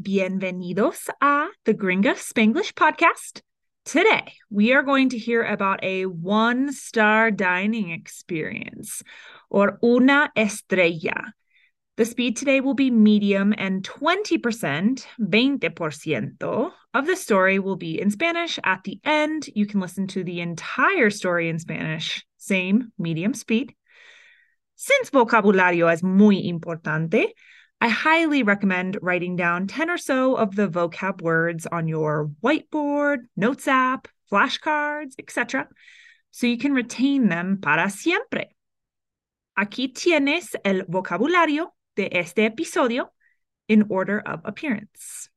Bienvenidos a the Gringa Spanglish podcast. Today, we are going to hear about a one star dining experience or una estrella. The speed today will be medium, and 20%, 20%, of the story will be in Spanish. At the end, you can listen to the entire story in Spanish, same medium speed. Since vocabulario es muy importante, I highly recommend writing down 10 or so of the vocab words on your whiteboard, notes app, flashcards, etc., so you can retain them para siempre. Aquí tienes el vocabulario de este episodio in order of appearance.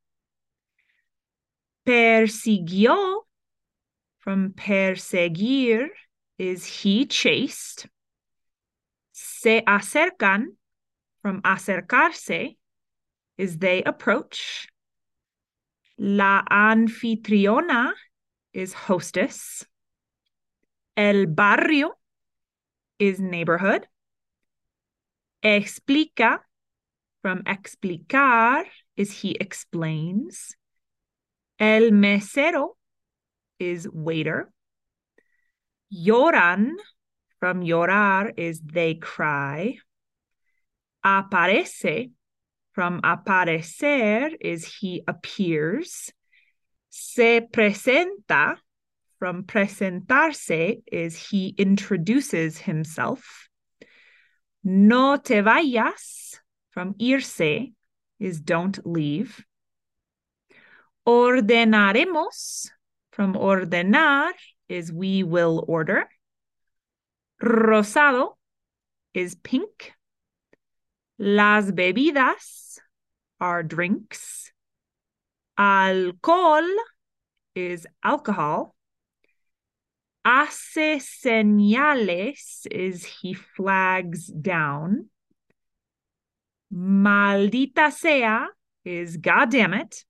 Persiguió, from perseguir, is he chased. Se acercan, from acercarse is they approach. La anfitriona is hostess. El barrio is neighborhood. Explica from explicar is he explains. El mesero is waiter. Lloran from llorar is they cry aparece from aparecer is he appears. Se presenta from presentarse is he introduces himself. No te vayas from irse is don't leave. Ordenaremos from ordenar is we will order. Rosado is pink. Las bebidas are drinks. Alcohol is alcohol. Hace señales is he flags down. Maldita sea is goddamn it.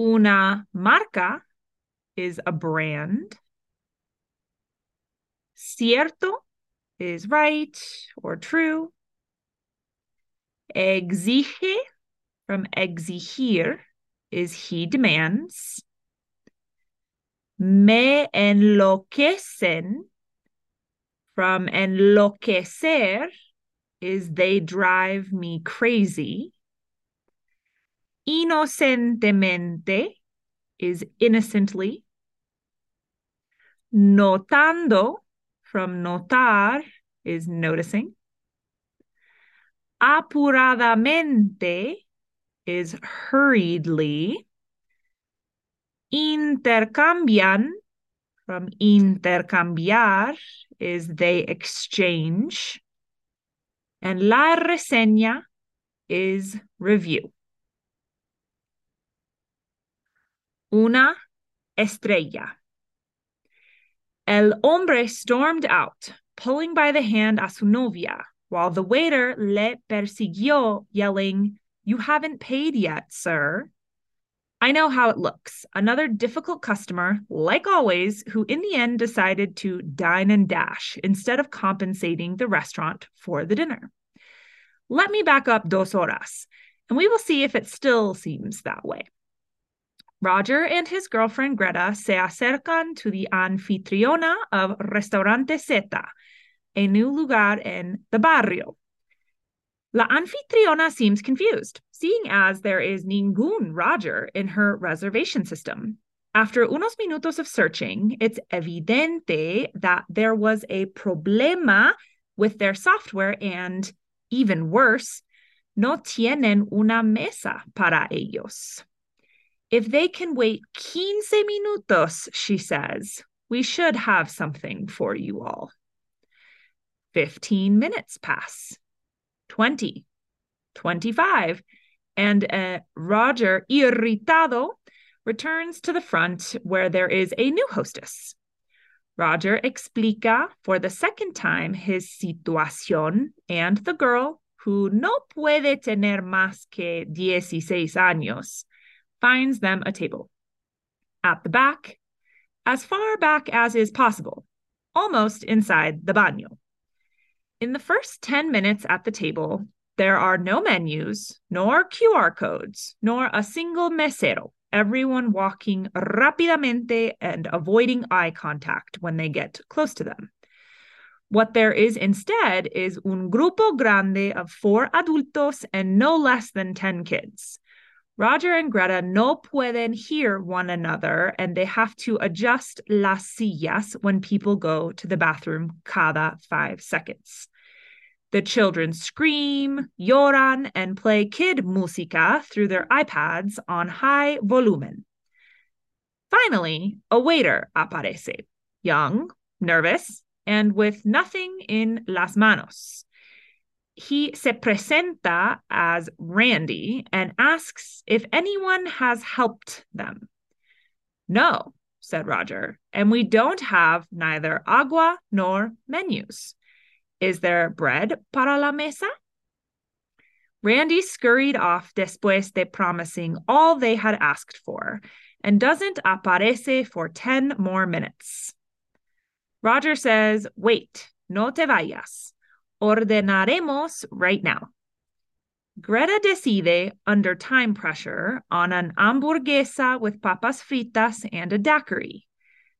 Una marca is a brand. Cierto is right or true. Exige from exigir is he demands. Me enloquecen from enloquecer is they drive me crazy. Inocentemente is innocently. Notando from notar is noticing. Apuradamente is hurriedly. Intercambian from intercambiar is they exchange. And la reseña is review. Una estrella. El hombre stormed out, pulling by the hand a su novia, while the waiter le persiguió, yelling, You haven't paid yet, sir. I know how it looks. Another difficult customer, like always, who in the end decided to dine and dash instead of compensating the restaurant for the dinner. Let me back up dos horas, and we will see if it still seems that way. Roger and his girlfriend Greta se acercan to the anfitriona of Restaurante Zeta, a new lugar in the barrio. La anfitriona seems confused, seeing as there is ningún Roger in her reservation system. After unos minutos of searching, it's evidente that there was a problema with their software and, even worse, no tienen una mesa para ellos. If they can wait 15 minutos, she says, we should have something for you all. 15 minutes pass, 20, 25, and uh, Roger, irritado, returns to the front where there is a new hostess. Roger explica for the second time his situación and the girl, who no puede tener más que 16 años, finds them a table. At the back, as far back as is possible, almost inside the baño. In the first 10 minutes at the table, There are no menus, nor QR codes, nor a single mesero, everyone walking rápidamente and avoiding eye contact when they get close to them. What there is instead is un grupo grande of four adultos and no less than 10 kids. Roger and Greta no pueden hear one another and they have to adjust las sillas when people go to the bathroom cada five seconds. The children scream, lloran, and play kid música through their iPads on high volumen. Finally, a waiter aparece, young, nervous, and with nothing in las manos. He se presenta as Randy and asks if anyone has helped them. No, said Roger, and we don't have neither agua nor menus. Is there bread para la mesa? Randy scurried off después de promising all they had asked for and doesn't aparece for 10 more minutes. Roger says, Wait, no te vayas. Ordenaremos right now. Greta decide, under time pressure, on an hamburguesa with papas fritas and a daiquiri,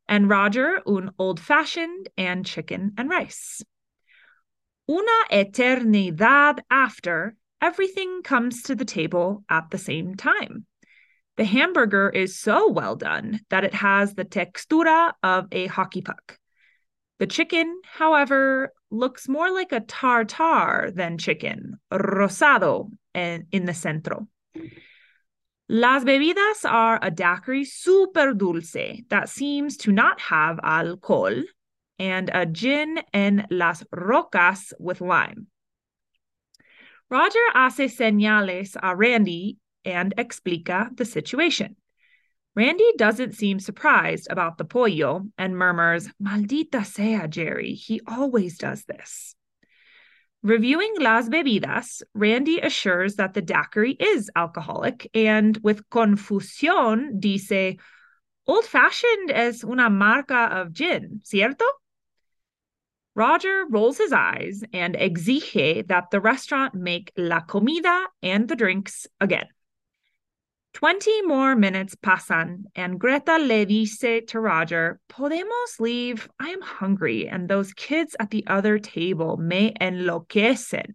and Roger un old fashioned and chicken and rice. Una eternidad after, everything comes to the table at the same time. The hamburger is so well done that it has the textura of a hockey puck. The chicken, however, looks more like a tartar than chicken, rosado en, in the centro. Las bebidas are a daiquiri super dulce that seems to not have alcohol and a gin en las rocas with lime. Roger hace señales a Randy and explica the situation. Randy doesn't seem surprised about the pollo and murmurs, Maldita sea, Jerry, he always does this. Reviewing Las Bebidas, Randy assures that the daiquiri is alcoholic and, with confusión, dice, Old fashioned es una marca of gin, ¿cierto? Roger rolls his eyes and exige that the restaurant make la comida and the drinks again. Twenty more minutes pasan, and Greta le dice to Roger, Podemos leave? I am hungry, and those kids at the other table me enloquecen.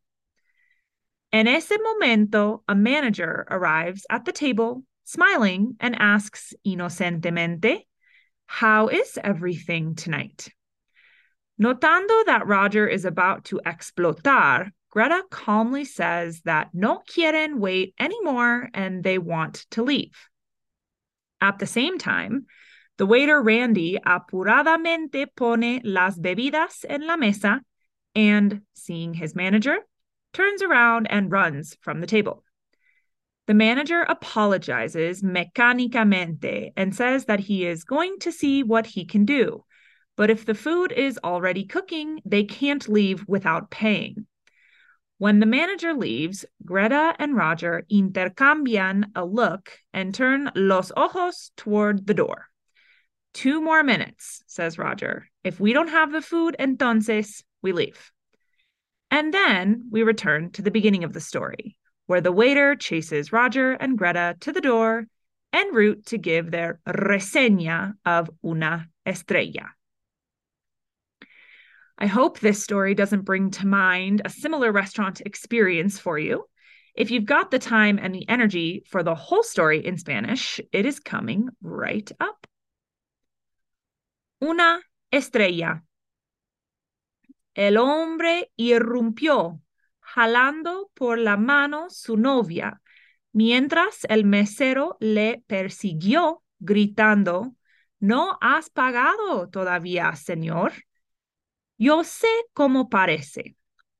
En ese momento, a manager arrives at the table, smiling, and asks inocentemente, How is everything tonight? Notando that Roger is about to explotar, Greta calmly says that no quieren wait anymore and they want to leave. At the same time, the waiter Randy apuradamente pone las bebidas en la mesa and, seeing his manager, turns around and runs from the table. The manager apologizes mecanicamente and says that he is going to see what he can do. But if the food is already cooking, they can't leave without paying. When the manager leaves, Greta and Roger intercambian a look and turn los ojos toward the door. Two more minutes, says Roger. If we don't have the food, entonces we leave. And then we return to the beginning of the story, where the waiter chases Roger and Greta to the door en route to give their reseña of Una Estrella. I hope this story doesn't bring to mind a similar restaurant experience for you. If you've got the time and the energy for the whole story in Spanish, it is coming right up. Una estrella. El hombre irrumpió, jalando por la mano su novia, mientras el mesero le persiguió, gritando, ¿No has pagado todavía, señor? Yo sé cómo parece.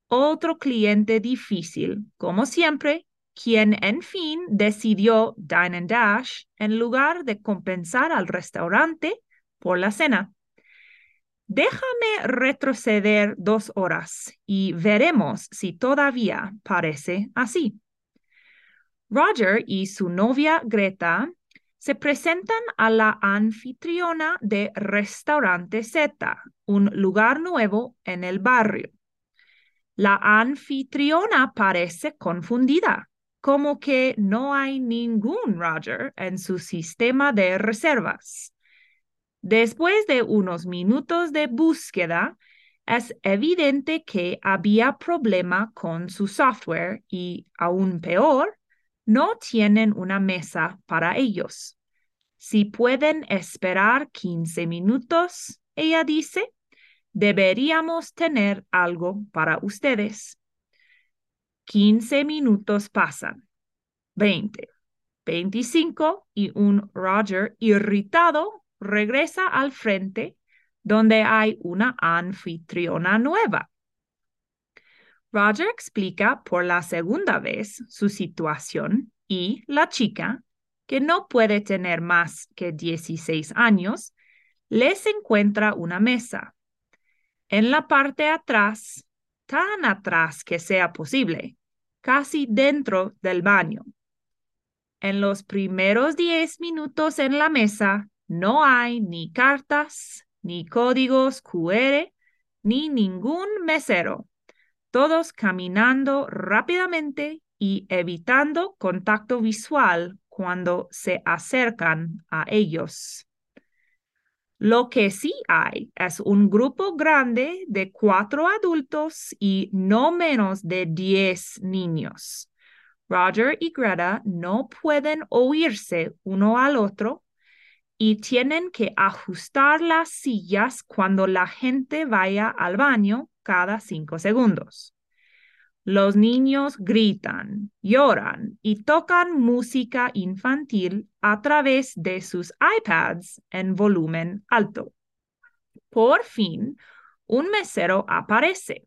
Otro cliente difícil, como siempre, quien en fin decidió Dine and Dash en lugar de compensar al restaurante por la cena. Déjame retroceder dos horas y veremos si todavía parece así. Roger y su novia Greta se presentan a la anfitriona de Restaurante Z, un lugar nuevo en el barrio. La anfitriona parece confundida, como que no hay ningún Roger en su sistema de reservas. Después de unos minutos de búsqueda, es evidente que había problema con su software y, aún peor, no tienen una mesa para ellos. Si pueden esperar 15 minutos, ella dice, deberíamos tener algo para ustedes. 15 minutos pasan, 20, 25 y un Roger irritado regresa al frente donde hay una anfitriona nueva. Roger explica por la segunda vez su situación y la chica, que no puede tener más que 16 años, les encuentra una mesa. En la parte atrás, tan atrás que sea posible, casi dentro del baño. En los primeros 10 minutos en la mesa no hay ni cartas, ni códigos QR, ni ningún mesero. Todos caminando rápidamente y evitando contacto visual cuando se acercan a ellos. Lo que sí hay es un grupo grande de cuatro adultos y no menos de diez niños. Roger y Greta no pueden oírse uno al otro y tienen que ajustar las sillas cuando la gente vaya al baño cada cinco segundos. Los niños gritan, lloran y tocan música infantil a través de sus iPads en volumen alto. Por fin, un mesero aparece,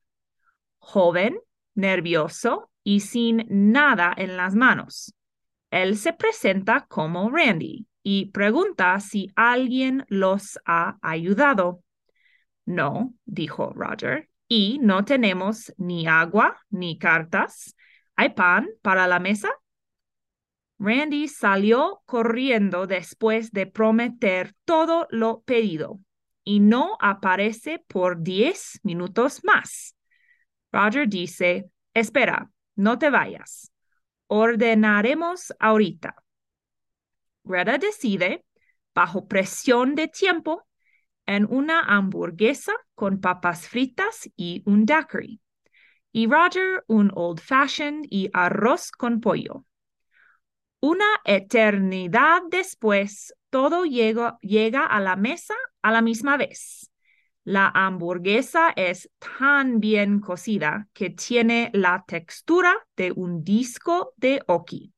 joven, nervioso y sin nada en las manos. Él se presenta como Randy y pregunta si alguien los ha ayudado. No, dijo Roger, y no tenemos ni agua ni cartas. ¿Hay pan para la mesa? Randy salió corriendo después de prometer todo lo pedido y no aparece por diez minutos más. Roger dice, espera, no te vayas. Ordenaremos ahorita. Greta decide, bajo presión de tiempo, en una hamburguesa con papas fritas y un daiquiri. Y Roger un old fashioned y arroz con pollo. Una eternidad después, todo llega, llega a la mesa a la misma vez. La hamburguesa es tan bien cocida que tiene la textura de un disco de oki.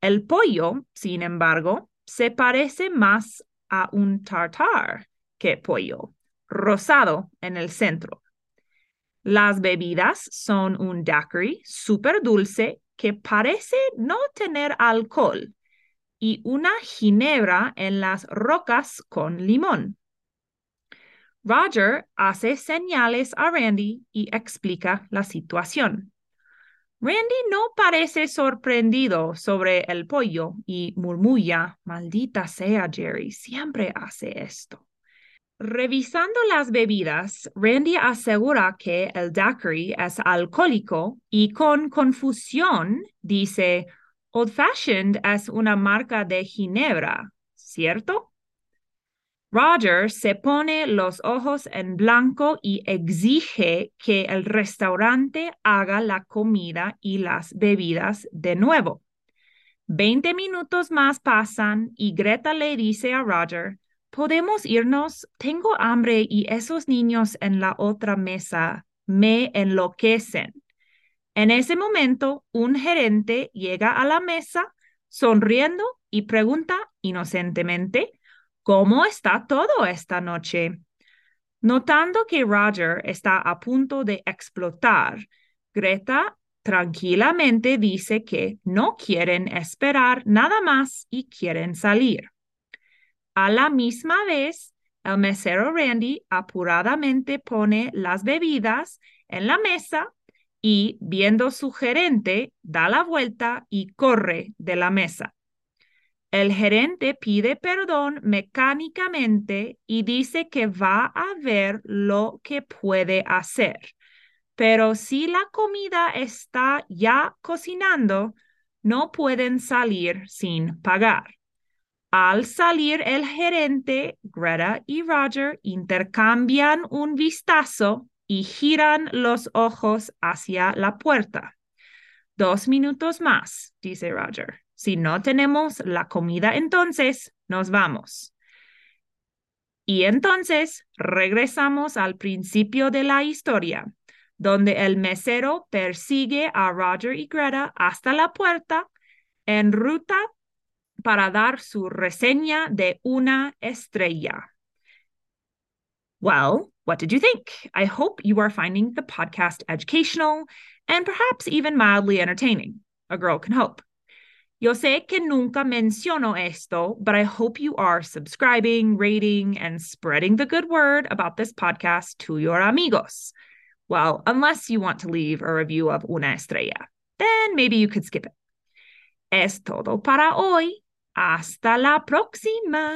El pollo, sin embargo, se parece más a un tartar que pollo, rosado en el centro. Las bebidas son un daiquiri súper dulce que parece no tener alcohol y una ginebra en las rocas con limón. Roger hace señales a Randy y explica la situación. Randy no parece sorprendido sobre el pollo y murmulla, maldita sea Jerry, siempre hace esto. Revisando las bebidas, Randy asegura que el daiquiri es alcohólico y con confusión dice, Old Fashioned es una marca de ginebra, ¿cierto? Roger se pone los ojos en blanco y exige que el restaurante haga la comida y las bebidas de nuevo. Veinte minutos más pasan y Greta le dice a Roger, podemos irnos, tengo hambre y esos niños en la otra mesa me enloquecen. En ese momento, un gerente llega a la mesa sonriendo y pregunta inocentemente, ¿cómo está todo esta noche? Notando que Roger está a punto de explotar, Greta tranquilamente dice que no quieren esperar nada más y quieren salir. A la misma vez, el mesero Randy apuradamente pone las bebidas en la mesa y, viendo su gerente, da la vuelta y corre de la mesa. El gerente pide perdón mecánicamente y dice que va a ver lo que puede hacer. pero si la comida está ya cocinando, no pueden salir sin pagar. Al salir el gerente, Greta y Roger intercambian un vistazo y giran los ojos hacia la puerta. Dos minutos más, dice Roger. Si no tenemos la comida, entonces nos vamos. Y entonces regresamos al principio de la historia, donde el mesero persigue a Roger y Greta hasta la puerta en ruta para dar su reseña de una estrella. Well, what did you think? I hope you are finding the podcast educational and perhaps even mildly entertaining. A girl can hope. Yo sé que nunca menciono esto, but I hope you are subscribing, rating, and spreading the good word about this podcast to your amigos. Well, unless you want to leave a review of Una Estrella, then maybe you could skip it. Es todo para hoy. Hasta la próxima.